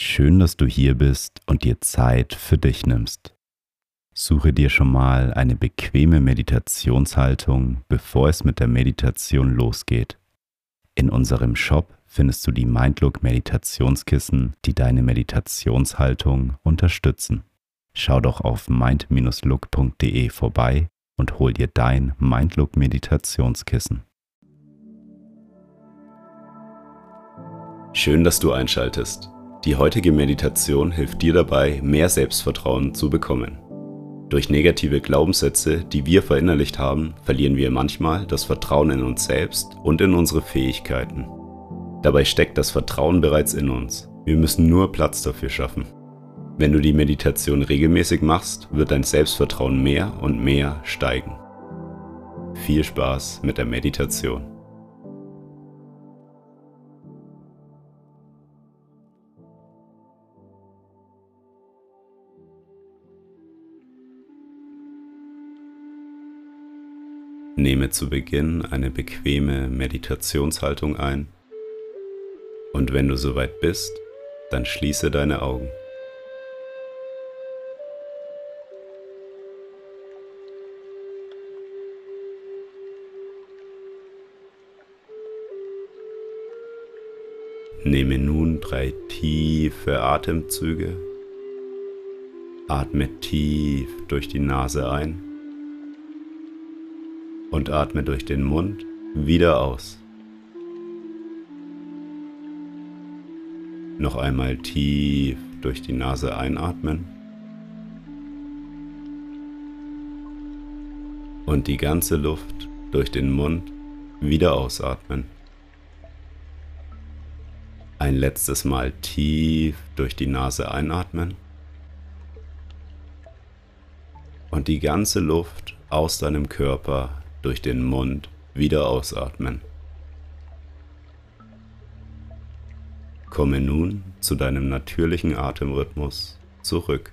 Schön, dass du hier bist und dir Zeit für dich nimmst. Suche dir schon mal eine bequeme Meditationshaltung, bevor es mit der Meditation losgeht. In unserem Shop findest du die Mindlook Meditationskissen, die deine Meditationshaltung unterstützen. Schau doch auf mind-look.de vorbei und hol dir dein Mindlook Meditationskissen. Schön, dass du einschaltest. Die heutige Meditation hilft dir dabei, mehr Selbstvertrauen zu bekommen. Durch negative Glaubenssätze, die wir verinnerlicht haben, verlieren wir manchmal das Vertrauen in uns selbst und in unsere Fähigkeiten. Dabei steckt das Vertrauen bereits in uns. Wir müssen nur Platz dafür schaffen. Wenn du die Meditation regelmäßig machst, wird dein Selbstvertrauen mehr und mehr steigen. Viel Spaß mit der Meditation. Nehme zu Beginn eine bequeme Meditationshaltung ein und wenn du soweit bist, dann schließe deine Augen. Nehme nun drei tiefe Atemzüge. Atme tief durch die Nase ein und atme durch den Mund wieder aus. Noch einmal tief durch die Nase einatmen und die ganze Luft durch den Mund wieder ausatmen. Ein letztes Mal tief durch die Nase einatmen und die ganze Luft aus deinem Körper durch den Mund wieder ausatmen. Komme nun zu deinem natürlichen Atemrhythmus zurück.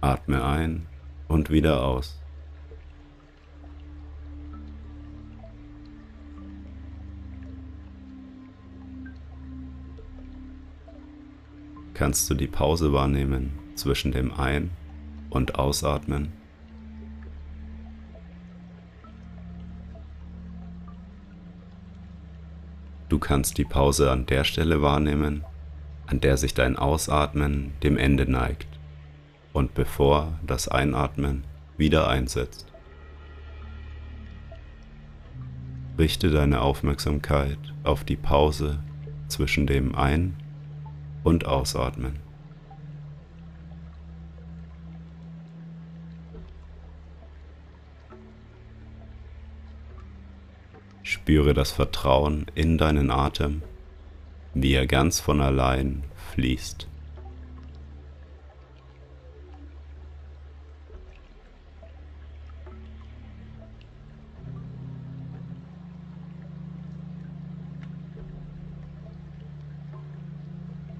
Atme ein und wieder aus. Kannst du die Pause wahrnehmen zwischen dem Ein- und ausatmen. Du kannst die Pause an der Stelle wahrnehmen, an der sich dein Ausatmen dem Ende neigt und bevor das Einatmen wieder einsetzt. Richte deine Aufmerksamkeit auf die Pause zwischen dem Ein- und Ausatmen. Spüre das Vertrauen in deinen Atem, wie er ganz von allein fließt.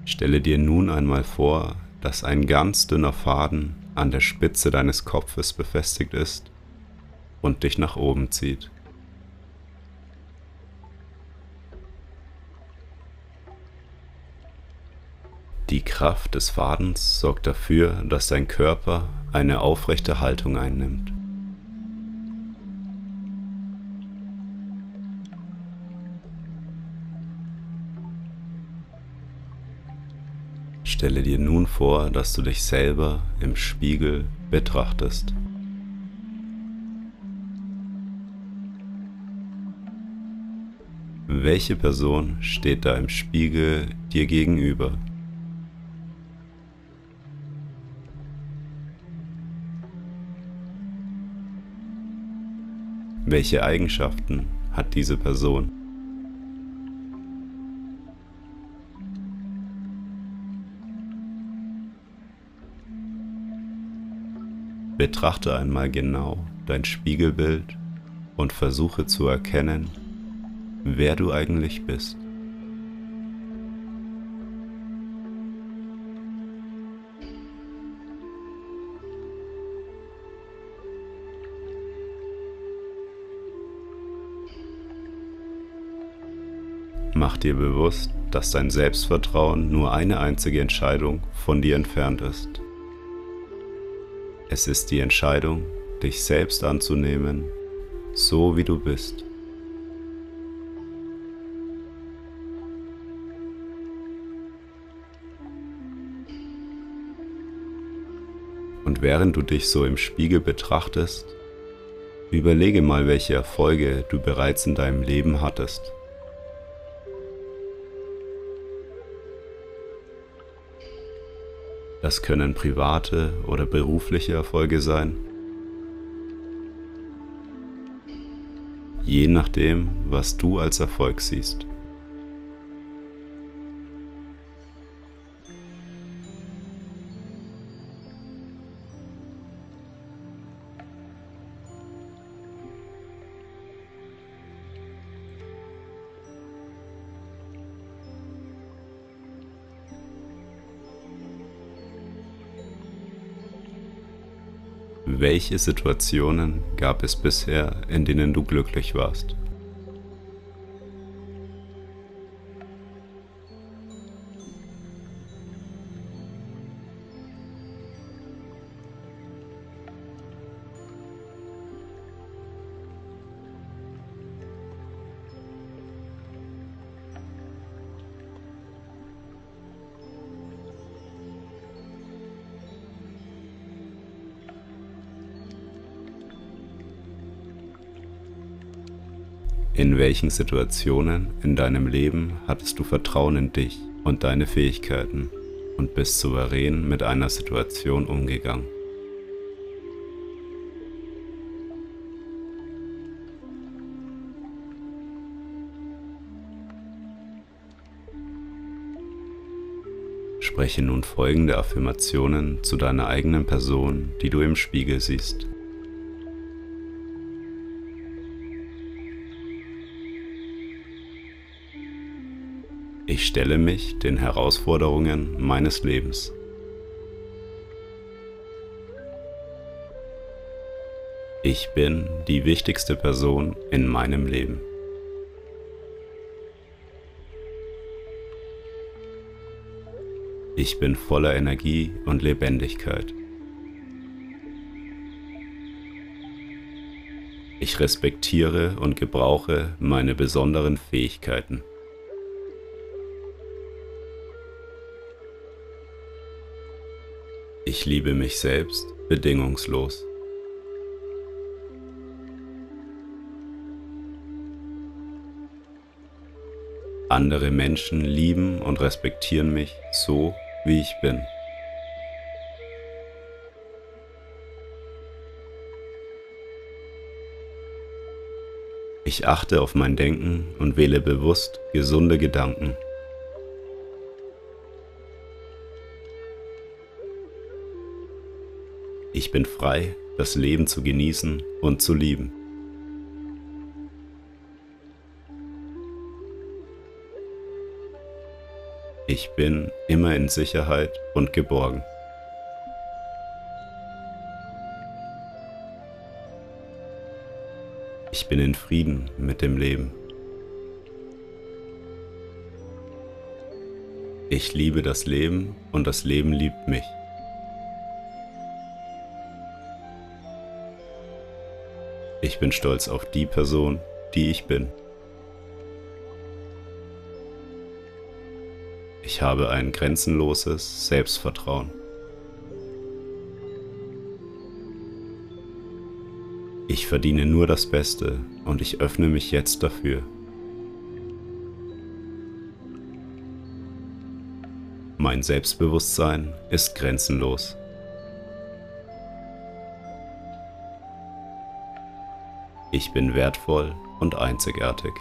Stelle dir nun einmal vor, dass ein ganz dünner Faden an der Spitze deines Kopfes befestigt ist und dich nach oben zieht. Die Kraft des Fadens sorgt dafür, dass dein Körper eine aufrechte Haltung einnimmt. Stelle dir nun vor, dass du dich selber im Spiegel betrachtest. Welche Person steht da im Spiegel dir gegenüber? Welche Eigenschaften hat diese Person? Betrachte einmal genau dein Spiegelbild und versuche zu erkennen, wer du eigentlich bist. Mach dir bewusst, dass dein Selbstvertrauen nur eine einzige Entscheidung von dir entfernt ist. Es ist die Entscheidung, dich selbst anzunehmen, so wie du bist. Und während du dich so im Spiegel betrachtest, überlege mal, welche Erfolge du bereits in deinem Leben hattest. Das können private oder berufliche Erfolge sein. Je nachdem, was du als Erfolg siehst. Welche Situationen gab es bisher, in denen du glücklich warst? In welchen Situationen in deinem Leben hattest du Vertrauen in dich und deine Fähigkeiten und bist souverän mit einer Situation umgegangen? Spreche nun folgende Affirmationen zu deiner eigenen Person, die du im Spiegel siehst. Ich stelle mich den Herausforderungen meines Lebens. Ich bin die wichtigste Person in meinem Leben. Ich bin voller Energie und Lebendigkeit. Ich respektiere und gebrauche meine besonderen Fähigkeiten. Ich liebe mich selbst bedingungslos. Andere Menschen lieben und respektieren mich so, wie ich bin. Ich achte auf mein Denken und wähle bewusst gesunde Gedanken. Ich bin frei, das Leben zu genießen und zu lieben. Ich bin immer in Sicherheit und geborgen. Ich bin in Frieden mit dem Leben. Ich liebe das Leben und das Leben liebt mich. Ich bin stolz auf die Person, die ich bin. Ich habe ein grenzenloses Selbstvertrauen. Ich verdiene nur das Beste und ich öffne mich jetzt dafür. Mein Selbstbewusstsein ist grenzenlos. Ich bin wertvoll und einzigartig.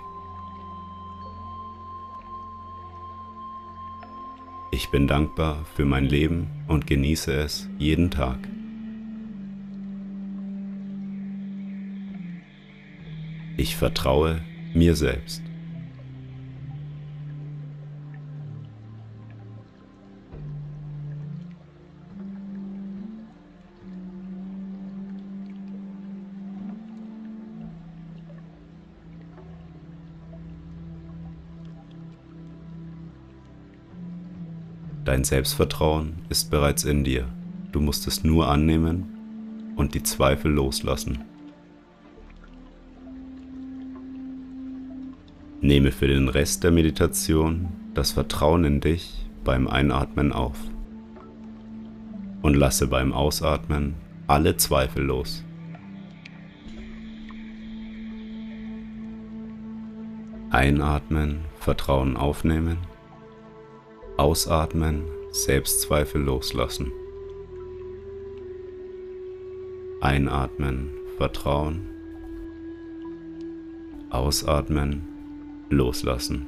Ich bin dankbar für mein Leben und genieße es jeden Tag. Ich vertraue mir selbst. Dein Selbstvertrauen ist bereits in dir. Du musst es nur annehmen und die Zweifel loslassen. Nehme für den Rest der Meditation das Vertrauen in dich beim Einatmen auf und lasse beim Ausatmen alle Zweifel los. Einatmen, Vertrauen aufnehmen. Ausatmen, Selbstzweifel loslassen. Einatmen, Vertrauen. Ausatmen, loslassen.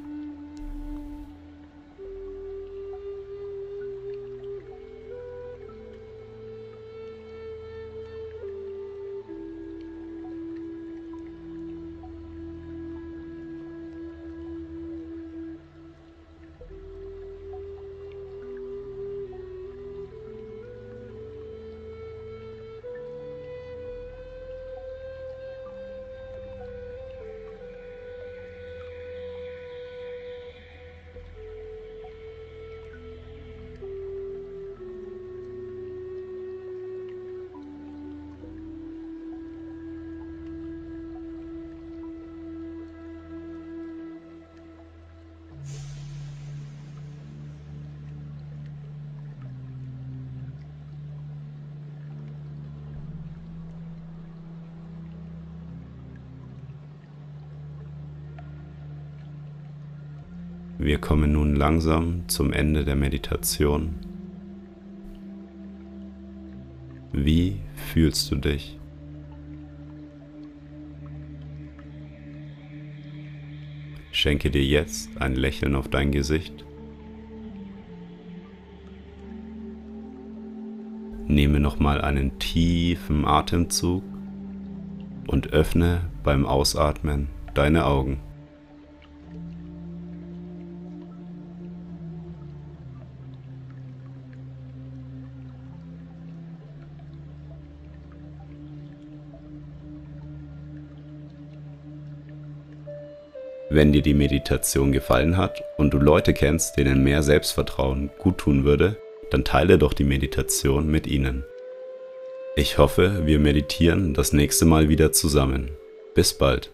Wir kommen nun langsam zum Ende der Meditation. Wie fühlst du dich? Schenke dir jetzt ein Lächeln auf dein Gesicht. Nehme nochmal einen tiefen Atemzug und öffne beim Ausatmen deine Augen. Wenn dir die Meditation gefallen hat und du Leute kennst, denen mehr Selbstvertrauen gut tun würde, dann teile doch die Meditation mit ihnen. Ich hoffe, wir meditieren das nächste Mal wieder zusammen. Bis bald.